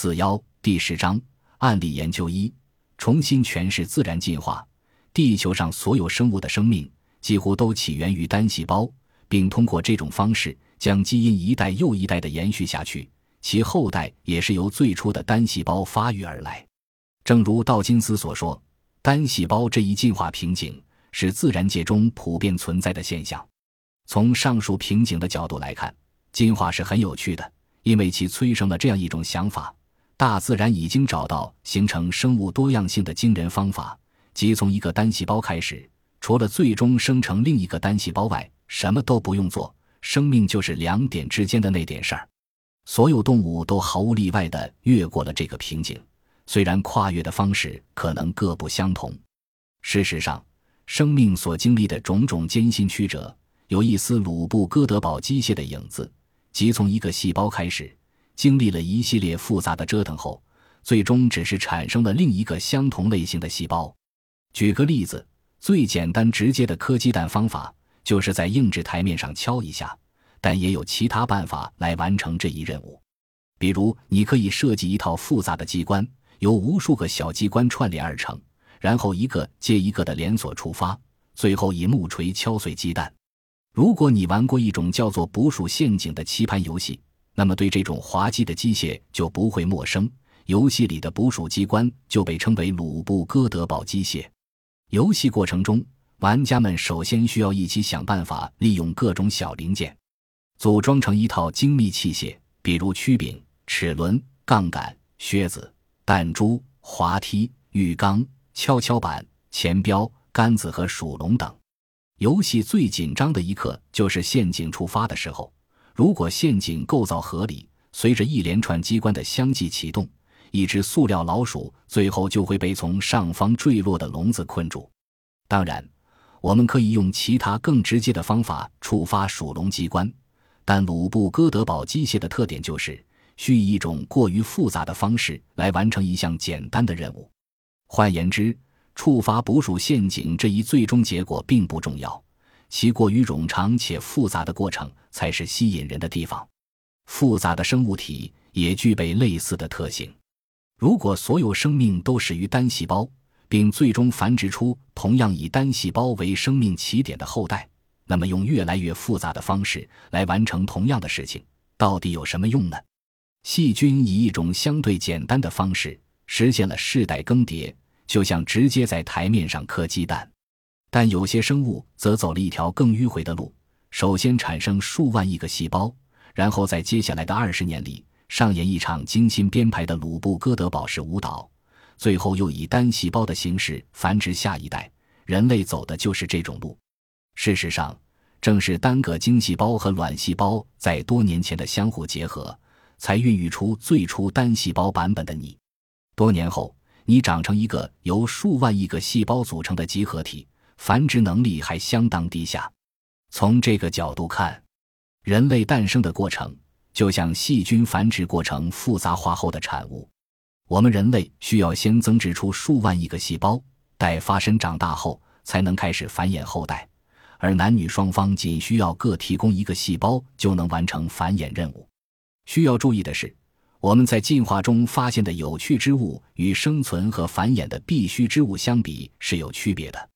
四幺第十章案例研究一：重新诠释自然进化。地球上所有生物的生命几乎都起源于单细胞，并通过这种方式将基因一代又一代的延续下去，其后代也是由最初的单细胞发育而来。正如道金斯所说，单细胞这一进化瓶颈是自然界中普遍存在的现象。从上述瓶颈的角度来看，进化是很有趣的，因为其催生了这样一种想法。大自然已经找到形成生物多样性的惊人方法，即从一个单细胞开始，除了最终生成另一个单细胞外，什么都不用做，生命就是两点之间的那点事儿。所有动物都毫无例外地越过了这个瓶颈，虽然跨越的方式可能各不相同。事实上，生命所经历的种种艰辛曲折，有一丝鲁布哥德堡机械的影子，即从一个细胞开始。经历了一系列复杂的折腾后，最终只是产生了另一个相同类型的细胞。举个例子，最简单直接的磕鸡蛋方法，就是在硬质台面上敲一下。但也有其他办法来完成这一任务，比如你可以设计一套复杂的机关，由无数个小机关串联而成，然后一个接一个的连锁触发，最后以木锤敲碎鸡蛋。如果你玩过一种叫做捕鼠陷阱的棋盘游戏，那么，对这种滑稽的机械就不会陌生。游戏里的捕鼠机关就被称为鲁布哥德堡机械。游戏过程中，玩家们首先需要一起想办法利用各种小零件，组装成一套精密器械，比如曲柄、齿轮、杠杆、靴子、弹珠、滑梯、浴缸、跷跷板、钱标、杆子和鼠笼等。游戏最紧张的一刻就是陷阱触发的时候。如果陷阱构造合理，随着一连串机关的相继启动，一只塑料老鼠最后就会被从上方坠落的笼子困住。当然，我们可以用其他更直接的方法触发鼠笼机关，但鲁布哥德堡机械的特点就是需以一种过于复杂的方式来完成一项简单的任务。换言之，触发捕鼠陷阱这一最终结果并不重要。其过于冗长且复杂的过程才是吸引人的地方。复杂的生物体也具备类似的特性。如果所有生命都始于单细胞，并最终繁殖出同样以单细胞为生命起点的后代，那么用越来越复杂的方式来完成同样的事情，到底有什么用呢？细菌以一种相对简单的方式实现了世代更迭，就像直接在台面上磕鸡蛋。但有些生物则走了一条更迂回的路：首先产生数万亿个细胞，然后在接下来的二十年里上演一场精心编排的鲁布哥德堡式舞蹈，最后又以单细胞的形式繁殖下一代。人类走的就是这种路。事实上，正是单个精细胞和卵细胞在多年前的相互结合，才孕育出最初单细胞版本的你。多年后，你长成一个由数万亿个细胞组成的集合体。繁殖能力还相当低下。从这个角度看，人类诞生的过程就像细菌繁殖过程复杂化后的产物。我们人类需要先增殖出数万亿个细胞，待发生长大后才能开始繁衍后代。而男女双方仅需要各提供一个细胞就能完成繁衍任务。需要注意的是，我们在进化中发现的有趣之物与生存和繁衍的必须之物相比是有区别的。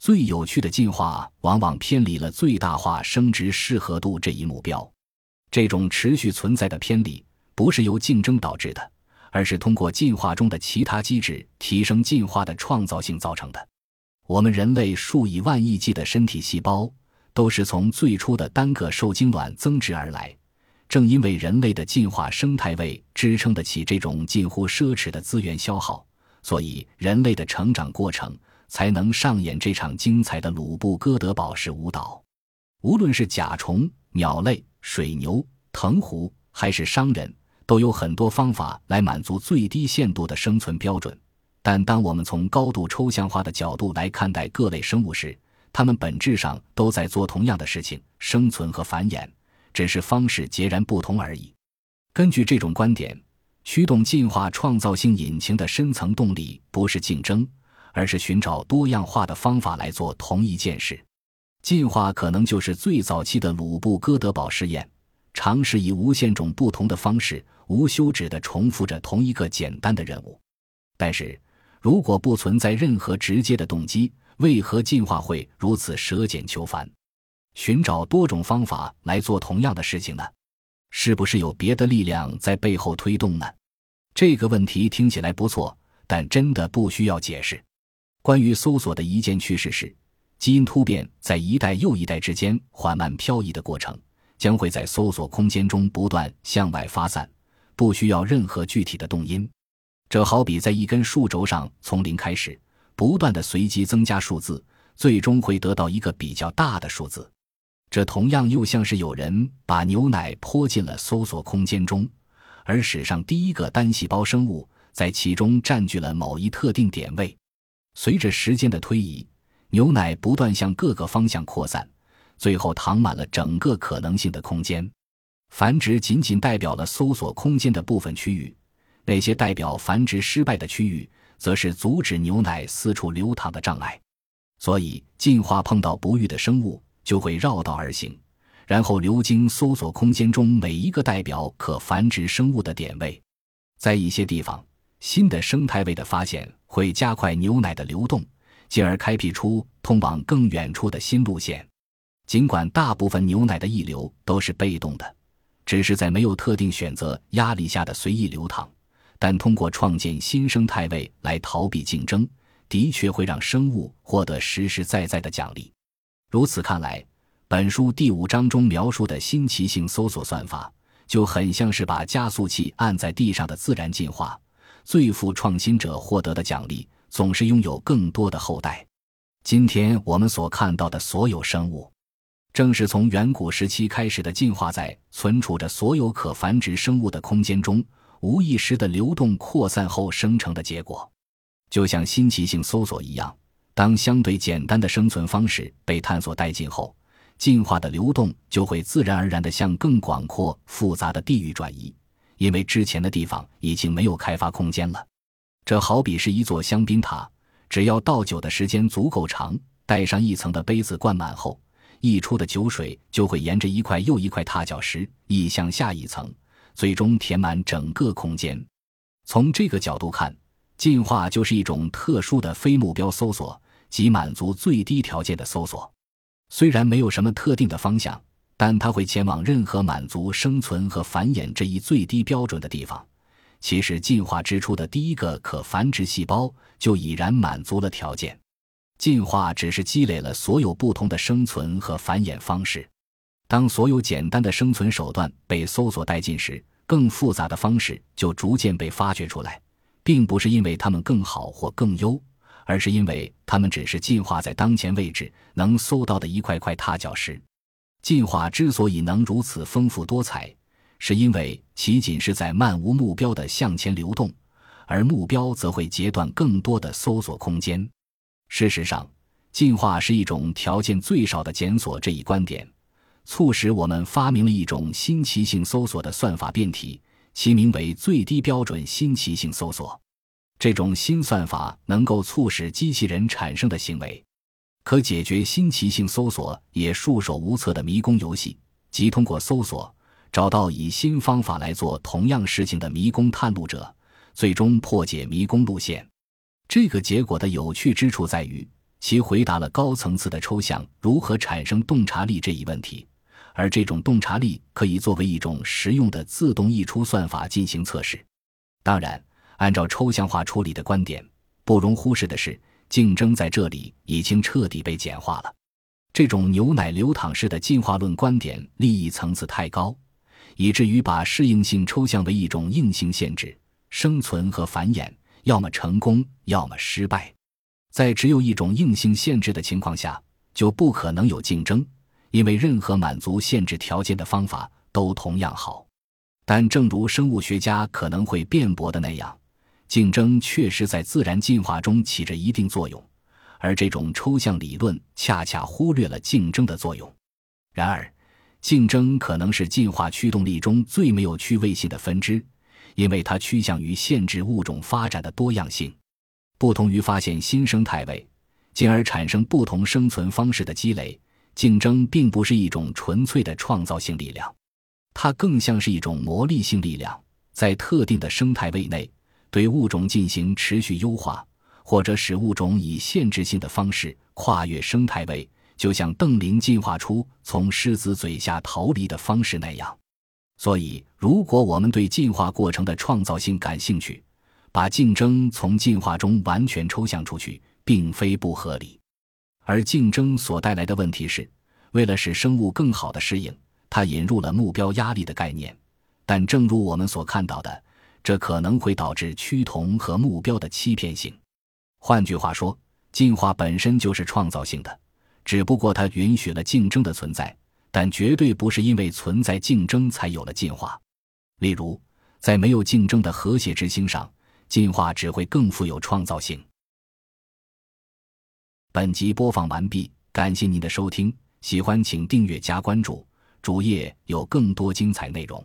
最有趣的进化往往偏离了最大化生殖适合度这一目标。这种持续存在的偏离不是由竞争导致的，而是通过进化中的其他机制提升进化的创造性造成的。我们人类数以万亿计的身体细胞都是从最初的单个受精卵增殖而来。正因为人类的进化生态位支撑得起这种近乎奢侈的资源消耗，所以人类的成长过程。才能上演这场精彩的鲁布哥德堡式舞蹈。无论是甲虫、鸟类、水牛、藤壶，还是商人，都有很多方法来满足最低限度的生存标准。但当我们从高度抽象化的角度来看待各类生物时，它们本质上都在做同样的事情：生存和繁衍，只是方式截然不同而已。根据这种观点，驱动进化创造性引擎的深层动力不是竞争。而是寻找多样化的方法来做同一件事，进化可能就是最早期的鲁布哥德堡实验，尝试以无限种不同的方式无休止地重复着同一个简单的任务。但是，如果不存在任何直接的动机，为何进化会如此舍简求繁，寻找多种方法来做同样的事情呢？是不是有别的力量在背后推动呢？这个问题听起来不错，但真的不需要解释。关于搜索的一件趋势是，基因突变在一代又一代之间缓慢漂移的过程，将会在搜索空间中不断向外发散，不需要任何具体的动因。这好比在一根数轴上从零开始。不断的随机增加数字，最终会得到一个比较大的数字。这同样又像是有人把牛奶泼进了搜索空间中，而史上第一个单细胞生物在其中占据了某一特定点位。随着时间的推移，牛奶不断向各个方向扩散，最后躺满了整个可能性的空间。繁殖仅仅代表了搜索空间的部分区域，那些代表繁殖失败的区域。则是阻止牛奶四处流淌的障碍，所以进化碰到不育的生物就会绕道而行，然后流经搜索空间中每一个代表可繁殖生物的点位。在一些地方，新的生态位的发现会加快牛奶的流动，进而开辟出通往更远处的新路线。尽管大部分牛奶的溢流都是被动的，只是在没有特定选择压力下的随意流淌。但通过创建新生态位来逃避竞争，的确会让生物获得实实在在的奖励。如此看来，本书第五章中描述的新奇性搜索算法，就很像是把加速器按在地上的自然进化。最富创新者获得的奖励，总是拥有更多的后代。今天我们所看到的所有生物，正是从远古时期开始的进化，在存储着所有可繁殖生物的空间中。无意识的流动扩散后生成的结果，就像新奇性搜索一样。当相对简单的生存方式被探索殆尽后，进化的流动就会自然而然地向更广阔、复杂的地域转移，因为之前的地方已经没有开发空间了。这好比是一座香槟塔，只要倒酒的时间足够长，带上一层的杯子灌满后，溢出的酒水就会沿着一块又一块踏脚石溢向下一层。最终填满整个空间。从这个角度看，进化就是一种特殊的非目标搜索，即满足最低条件的搜索。虽然没有什么特定的方向，但它会前往任何满足生存和繁衍这一最低标准的地方。其实，进化之初的第一个可繁殖细胞就已然满足了条件。进化只是积累了所有不同的生存和繁衍方式。当所有简单的生存手段被搜索殆尽时，更复杂的方式就逐渐被发掘出来，并不是因为它们更好或更优，而是因为它们只是进化在当前位置能搜到的一块块踏脚石。进化之所以能如此丰富多彩，是因为其仅是在漫无目标的向前流动，而目标则会截断更多的搜索空间。事实上，进化是一种条件最少的检索这一观点。促使我们发明了一种新奇性搜索的算法变体，其名为最低标准新奇性搜索。这种新算法能够促使机器人产生的行为，可解决新奇性搜索也束手无策的迷宫游戏，即通过搜索找到以新方法来做同样事情的迷宫探路者，最终破解迷宫路线。这个结果的有趣之处在于，其回答了高层次的抽象如何产生洞察力这一问题。而这种洞察力可以作为一种实用的自动溢出算法进行测试。当然，按照抽象化处理的观点，不容忽视的是，竞争在这里已经彻底被简化了。这种牛奶流淌式的进化论观点利益层次太高，以至于把适应性抽象为一种硬性限制：生存和繁衍要么成功，要么失败。在只有一种硬性限制的情况下，就不可能有竞争。因为任何满足限制条件的方法都同样好，但正如生物学家可能会辩驳的那样，竞争确实在自然进化中起着一定作用，而这种抽象理论恰恰忽略了竞争的作用。然而，竞争可能是进化驱动力中最没有趣味性的分支，因为它趋向于限制物种发展的多样性，不同于发现新生态位，进而产生不同生存方式的积累。竞争并不是一种纯粹的创造性力量，它更像是一种魔力性力量，在特定的生态位内，对物种进行持续优化，或者使物种以限制性的方式跨越生态位，就像邓林进化出从狮子嘴下逃离的方式那样。所以，如果我们对进化过程的创造性感兴趣，把竞争从进化中完全抽象出去，并非不合理。而竞争所带来的问题是，为了使生物更好的适应，它引入了目标压力的概念。但正如我们所看到的，这可能会导致趋同和目标的欺骗性。换句话说，进化本身就是创造性的，只不过它允许了竞争的存在，但绝对不是因为存在竞争才有了进化。例如，在没有竞争的和谐之星上，进化只会更富有创造性。本集播放完毕，感谢您的收听，喜欢请订阅加关注，主页有更多精彩内容。